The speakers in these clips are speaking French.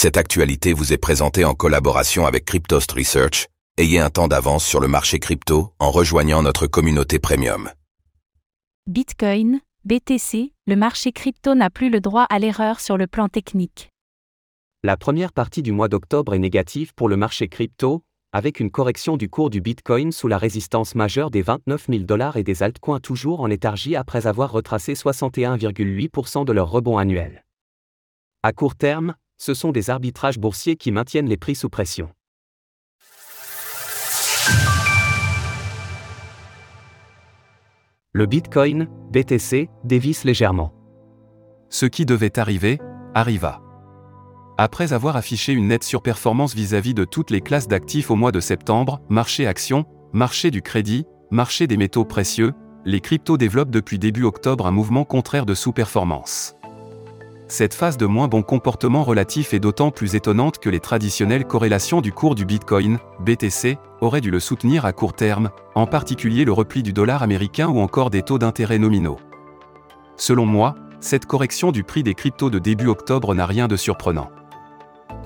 Cette actualité vous est présentée en collaboration avec Cryptost Research. Ayez un temps d'avance sur le marché crypto en rejoignant notre communauté premium. Bitcoin, BTC, le marché crypto n'a plus le droit à l'erreur sur le plan technique. La première partie du mois d'octobre est négative pour le marché crypto, avec une correction du cours du Bitcoin sous la résistance majeure des 29 000 dollars et des altcoins toujours en léthargie après avoir retracé 61,8% de leur rebond annuel. À court terme, ce sont des arbitrages boursiers qui maintiennent les prix sous pression. Le Bitcoin, BTC, dévisse légèrement. Ce qui devait arriver, arriva. Après avoir affiché une nette surperformance vis-à-vis de toutes les classes d'actifs au mois de septembre, marché actions, marché du crédit, marché des métaux précieux, les cryptos développent depuis début octobre un mouvement contraire de sous-performance. Cette phase de moins bon comportement relatif est d'autant plus étonnante que les traditionnelles corrélations du cours du Bitcoin, BTC, auraient dû le soutenir à court terme, en particulier le repli du dollar américain ou encore des taux d'intérêt nominaux. Selon moi, cette correction du prix des cryptos de début octobre n'a rien de surprenant.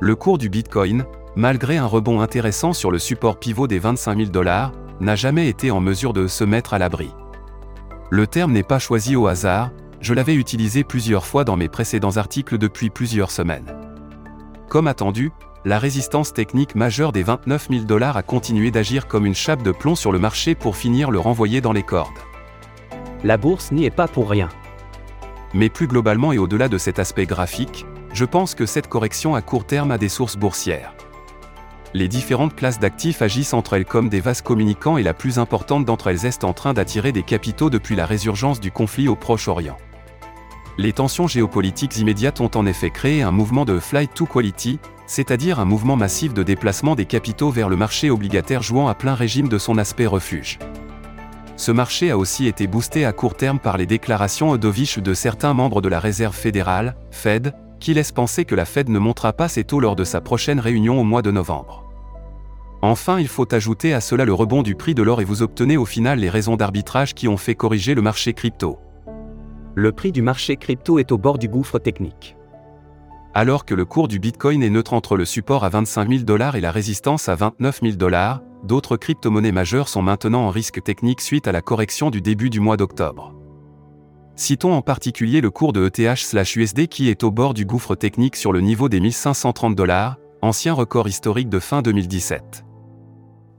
Le cours du Bitcoin, malgré un rebond intéressant sur le support pivot des 25 000 dollars, n'a jamais été en mesure de se mettre à l'abri. Le terme n'est pas choisi au hasard, je l'avais utilisé plusieurs fois dans mes précédents articles depuis plusieurs semaines. Comme attendu, la résistance technique majeure des 29 000 dollars a continué d'agir comme une chape de plomb sur le marché pour finir le renvoyer dans les cordes. La bourse n'y est pas pour rien. Mais plus globalement et au-delà de cet aspect graphique, je pense que cette correction à court terme a des sources boursières. Les différentes classes d'actifs agissent entre elles comme des vases communicants et la plus importante d'entre elles est en train d'attirer des capitaux depuis la résurgence du conflit au Proche-Orient. Les tensions géopolitiques immédiates ont en effet créé un mouvement de flight to quality, c'est-à-dire un mouvement massif de déplacement des capitaux vers le marché obligataire jouant à plein régime de son aspect refuge. Ce marché a aussi été boosté à court terme par les déclarations dovish de certains membres de la Réserve fédérale, Fed, qui laissent penser que la Fed ne montera pas ses taux lors de sa prochaine réunion au mois de novembre. Enfin, il faut ajouter à cela le rebond du prix de l'or et vous obtenez au final les raisons d'arbitrage qui ont fait corriger le marché crypto le prix du marché crypto est au bord du gouffre technique. Alors que le cours du Bitcoin est neutre entre le support à 25 000 dollars et la résistance à 29 000 dollars, d'autres crypto-monnaies majeures sont maintenant en risque technique suite à la correction du début du mois d'octobre. Citons en particulier le cours de ETH/USD qui est au bord du gouffre technique sur le niveau des 1530 dollars, ancien record historique de fin 2017.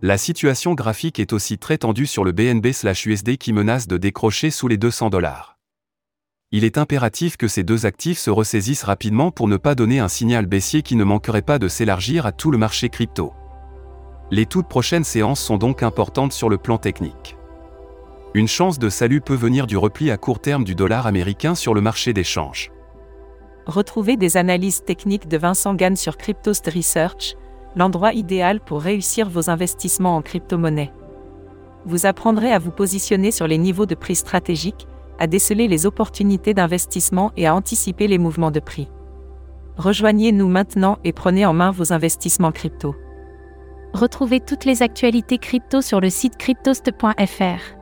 La situation graphique est aussi très tendue sur le BNB/USD qui menace de décrocher sous les 200 dollars il est impératif que ces deux actifs se ressaisissent rapidement pour ne pas donner un signal baissier qui ne manquerait pas de s'élargir à tout le marché crypto. Les toutes prochaines séances sont donc importantes sur le plan technique. Une chance de salut peut venir du repli à court terme du dollar américain sur le marché d'échange. Retrouvez des analyses techniques de Vincent Gann sur Cryptost Research, l'endroit idéal pour réussir vos investissements en crypto-monnaie. Vous apprendrez à vous positionner sur les niveaux de prix stratégiques, à déceler les opportunités d'investissement et à anticiper les mouvements de prix. Rejoignez-nous maintenant et prenez en main vos investissements crypto. Retrouvez toutes les actualités crypto sur le site cryptost.fr.